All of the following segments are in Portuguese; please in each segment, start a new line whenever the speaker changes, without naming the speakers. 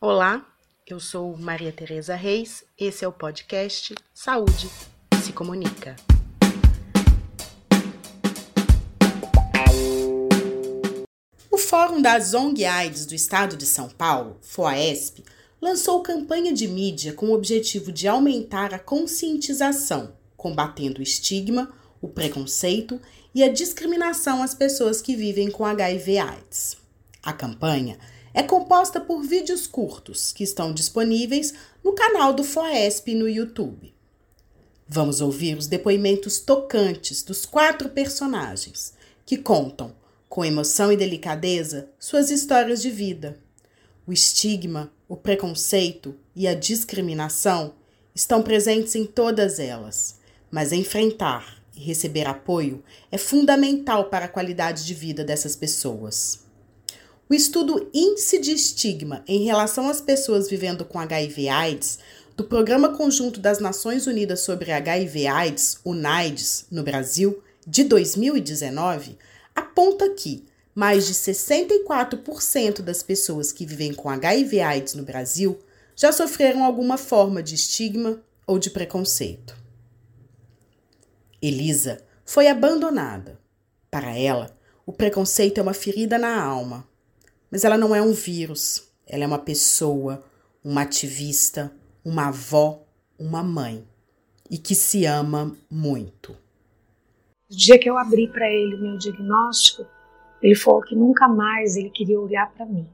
Olá, eu sou Maria Tereza Reis, esse é o podcast Saúde se Comunica. O Fórum das ONG AIDS do Estado de São Paulo, FOAESP, lançou campanha de mídia com o objetivo de aumentar a conscientização, combatendo o estigma, o preconceito e a discriminação às pessoas que vivem com HIV/AIDS. A campanha é composta por vídeos curtos que estão disponíveis no canal do FOESP no YouTube. Vamos ouvir os depoimentos tocantes dos quatro personagens que contam, com emoção e delicadeza, suas histórias de vida. O estigma, o preconceito e a discriminação estão presentes em todas elas, mas enfrentar e receber apoio é fundamental para a qualidade de vida dessas pessoas. O estudo Índice de Estigma em relação às pessoas vivendo com HIV/AIDS do Programa Conjunto das Nações Unidas sobre HIV/AIDS, UNAIDS, no Brasil, de 2019, aponta que mais de 64% das pessoas que vivem com HIV/AIDS no Brasil já sofreram alguma forma de estigma ou de preconceito. Elisa foi abandonada. Para ela, o preconceito é uma ferida na alma mas ela não é um vírus, ela é uma pessoa, uma ativista, uma avó, uma mãe e que se ama muito.
No dia que eu abri para ele o meu diagnóstico, ele falou que nunca mais ele queria olhar para mim.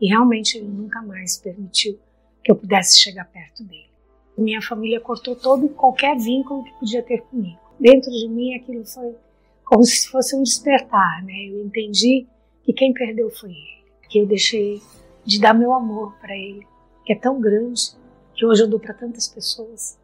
E realmente ele nunca mais permitiu que eu pudesse chegar perto dele. Minha família cortou todo e qualquer vínculo que podia ter comigo. Dentro de mim aquilo foi como se fosse um despertar, né? Eu entendi que quem perdeu foi ele que eu deixei de dar meu amor para ele, que é tão grande, que hoje eu dou para tantas pessoas.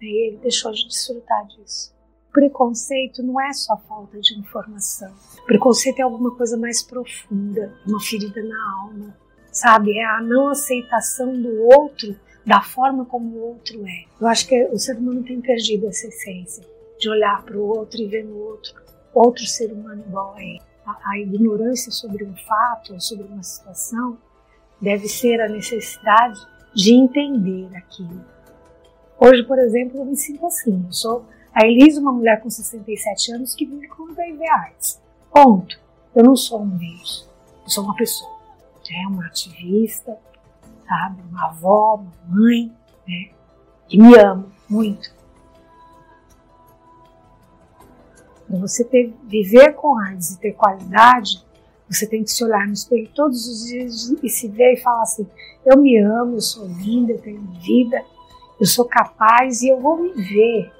E ele deixou de desfrutar disso. Preconceito não é só falta de informação. Preconceito é alguma coisa mais profunda, uma ferida na alma, sabe? É a não aceitação do outro da forma como o outro é. Eu acho que o ser humano tem perdido essa essência de olhar para o outro e ver no outro outro ser humano igual a ele a, a ignorância sobre um fato ou sobre uma situação deve ser a necessidade de entender aquilo. Hoje, por exemplo, eu me sinto assim. Eu sou a Elisa, uma mulher com 67 anos que vive com HIV AIDS. Ponto. Eu não sou um vírus. Eu sou uma pessoa. É uma ativista, sabe? Uma avó, uma mãe, né? Que me ama muito. Para você ter, viver com AIDS e ter qualidade, você tem que se olhar no espelho todos os dias e se ver e falar assim: eu me amo, eu sou linda, eu tenho vida, eu sou capaz e eu vou me ver.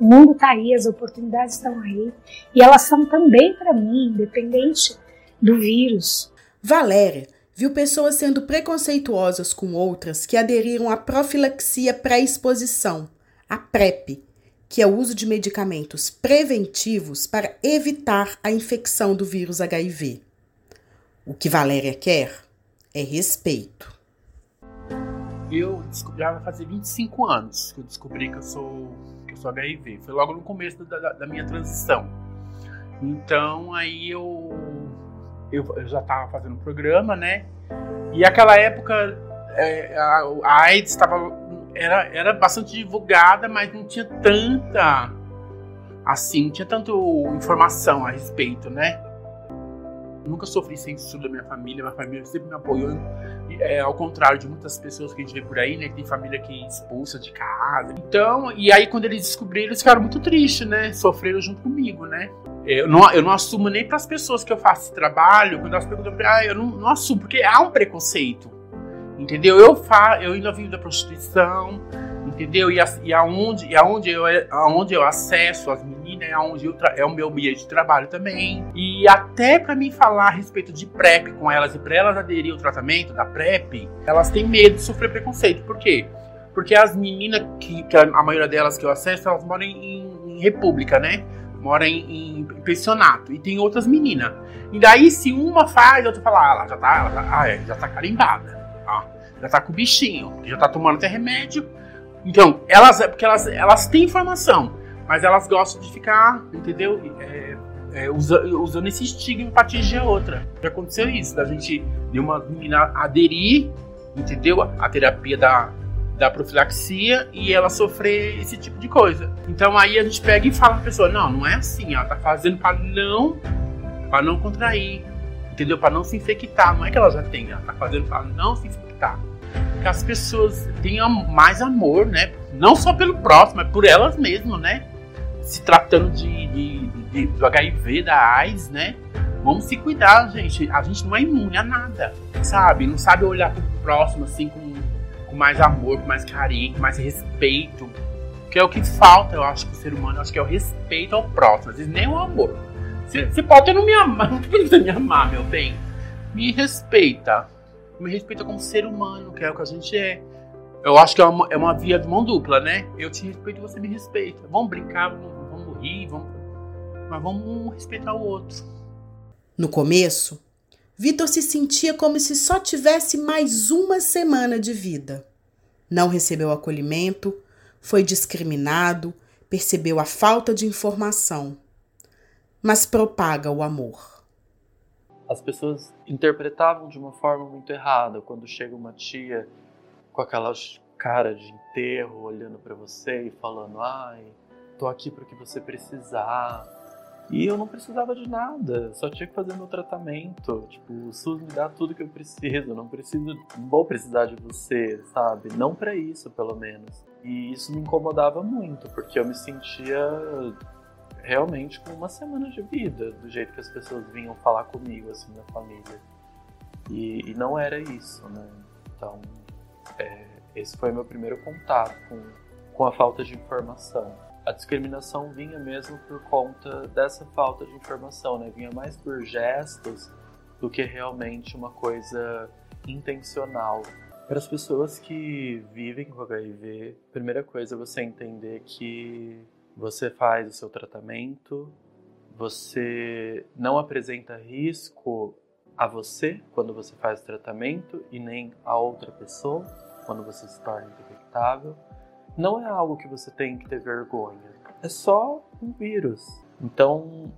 O mundo está aí, as oportunidades estão aí e elas são também para mim, independente do vírus.
Valéria viu pessoas sendo preconceituosas com outras que aderiram à profilaxia pré-exposição, a PrEP, que é o uso de medicamentos preventivos para evitar a infecção do vírus HIV. O que Valéria quer é respeito.
Eu descobri, vai fazer 25 anos que eu descobri que eu sou, que eu sou HIV. Foi logo no começo da, da, da minha transição. Então aí eu, eu, eu já estava fazendo programa, né? E aquela época é, a, a AIDS estava era, era bastante divulgada, mas não tinha tanta assim, não tinha tanta informação a respeito, né? Nunca sofri censura da minha família, minha família sempre me apoiou. É, ao contrário de muitas pessoas que a gente vê por aí, né? Que tem família que expulsa de casa. Então, e aí quando eles descobriram, eles ficaram muito tristes, né? Sofreram junto comigo, né? Eu não, eu não assumo nem para as pessoas que eu faço esse trabalho, quando elas perguntam, ah, eu não, não assumo, porque há um preconceito. Entendeu? Eu fa eu ainda vivo da prostituição, entendeu? E, a, e aonde, e aonde, eu, aonde eu acesso as meninas é, aonde eu é o meu meio de trabalho também. E até para mim falar a respeito de PrEP com elas e para elas aderir ao tratamento da PrEP, elas têm medo de sofrer preconceito. Por quê? Porque as meninas, que, que a, maioria delas que eu acesso, elas moram em, em república, né? Moram em, em, pensionato. E tem outras meninas. E daí, se uma faz, a outra fala, ah, ela já tá, ela tá, ah, é, já tá carimbada já tá com o bichinho, já tá tomando até remédio. Então, elas, porque elas, elas têm informação, mas elas gostam de ficar, entendeu? É, é, usa, usando esse estigma pra atingir a outra. Já aconteceu isso, da gente, de uma menina aderir, entendeu? A terapia da, da profilaxia e ela sofrer esse tipo de coisa. Então aí a gente pega e fala pra pessoa, não, não é assim, ela tá fazendo para não para não contrair, entendeu? Para não se infectar. Não é que ela já tem, ela tá fazendo para não se infectar. Que as pessoas tenham mais amor, né? Não só pelo próximo, mas por elas mesmas, né? Se tratando de, de, de, do HIV, da AIDS, né? Vamos se cuidar, gente. A gente não é imune a nada, sabe? Não sabe olhar pro próximo assim com, com mais amor, com mais carinho, com mais respeito. Que é o que falta, eu acho, pro ser humano. Eu acho que é o respeito ao próximo. Às vezes nem o amor. Você pode até não me amar, não precisa me amar, meu bem. Me respeita. Me respeita como ser humano, que é o que a gente é. Eu acho que é uma, é uma via de mão dupla, né? Eu te respeito e você me respeita. Vamos brincar, vamos, vamos rir, vamos, mas vamos respeitar o outro.
No começo, Vitor se sentia como se só tivesse mais uma semana de vida. Não recebeu acolhimento, foi discriminado, percebeu a falta de informação mas propaga o amor.
As pessoas interpretavam de uma forma muito errada quando chega uma tia com aquela cara de enterro olhando para você e falando: "Ai, tô aqui para que você precisar". E eu não precisava de nada, só tinha que fazer meu tratamento. Tipo, o SUS me dá tudo que eu preciso, não preciso, não vou precisar de você, sabe? Não para isso, pelo menos. E isso me incomodava muito, porque eu me sentia realmente com uma semana de vida, do jeito que as pessoas vinham falar comigo, assim, da família. E, e não era isso, né? Então, é, esse foi meu primeiro contato com, com a falta de informação. A discriminação vinha mesmo por conta dessa falta de informação, né? Vinha mais por gestos do que realmente uma coisa intencional. Para as pessoas que vivem com HIV, primeira coisa é você entender que você faz o seu tratamento, você não apresenta risco a você quando você faz o tratamento e nem a outra pessoa quando você se torna infectável. Não é algo que você tem que ter vergonha, é só um vírus. Então,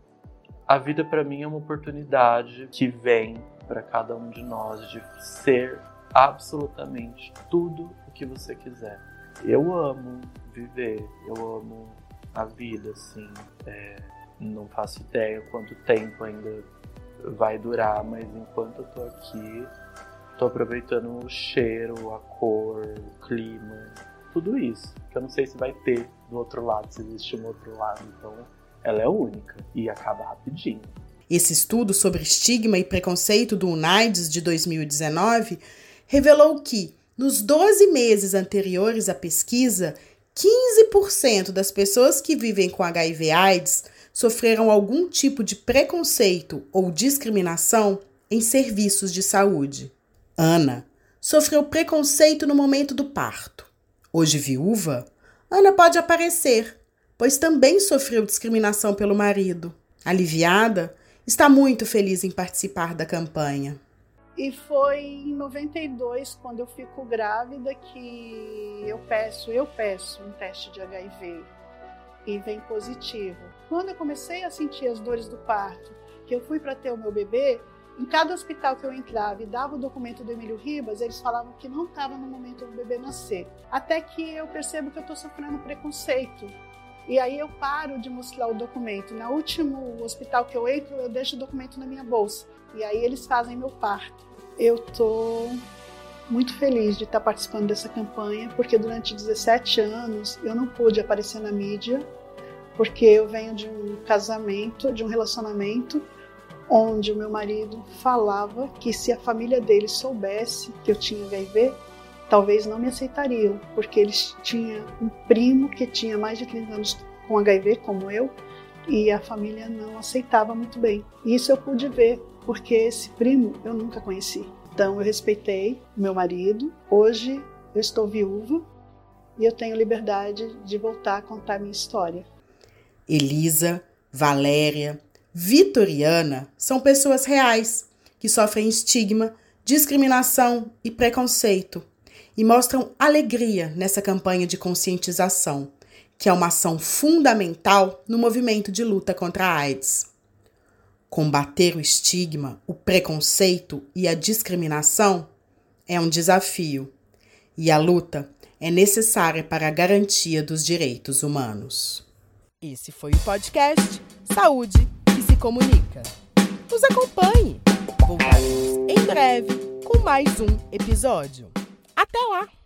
a vida para mim é uma oportunidade que vem para cada um de nós de ser absolutamente tudo o que você quiser. Eu amo viver, eu amo a vida, assim. É, não faço ideia quanto tempo ainda vai durar, mas enquanto eu tô aqui, tô aproveitando o cheiro, a cor, o clima, tudo isso. Que eu não sei se vai ter do outro lado, se existe um outro lado. Então, ela é única e acaba rapidinho.
Esse estudo sobre estigma e preconceito do UNAIDS de 2019 revelou que, nos 12 meses anteriores à pesquisa, 15% das pessoas que vivem com HIV/AIDS sofreram algum tipo de preconceito ou discriminação em serviços de saúde. Ana sofreu preconceito no momento do parto. Hoje viúva, Ana pode aparecer, pois também sofreu discriminação pelo marido. Aliviada, está muito feliz em participar da campanha.
E foi em 92, quando eu fico grávida, que eu peço, eu peço um teste de HIV e vem positivo. Quando eu comecei a sentir as dores do parto, que eu fui para ter o meu bebê, em cada hospital que eu entrava e dava o documento do Emílio Ribas, eles falavam que não estava no momento do bebê nascer. Até que eu percebo que eu estou sofrendo preconceito. E aí eu paro de mostrar o documento. No último hospital que eu entro, eu deixo o documento na minha bolsa. E aí eles fazem meu parto. Eu tô muito feliz de estar participando dessa campanha, porque durante 17 anos eu não pude aparecer na mídia, porque eu venho de um casamento, de um relacionamento onde o meu marido falava que se a família dele soubesse que eu tinha HIV, talvez não me aceitariam, porque eles tinham um primo que tinha mais de 30 anos com HIV, como eu, e a família não aceitava muito bem. Isso eu pude ver porque esse primo eu nunca conheci. Então eu respeitei meu marido. Hoje eu estou viúva e eu tenho liberdade de voltar a contar minha história.
Elisa, Valéria, Vitoriana são pessoas reais que sofrem estigma, discriminação e preconceito e mostram alegria nessa campanha de conscientização, que é uma ação fundamental no movimento de luta contra a AIDS. Combater o estigma, o preconceito e a discriminação
é um desafio e a luta é necessária para a garantia dos direitos humanos.
Esse foi o podcast Saúde que se comunica. Nos acompanhe. Voltaremos em breve com mais um episódio. Até lá!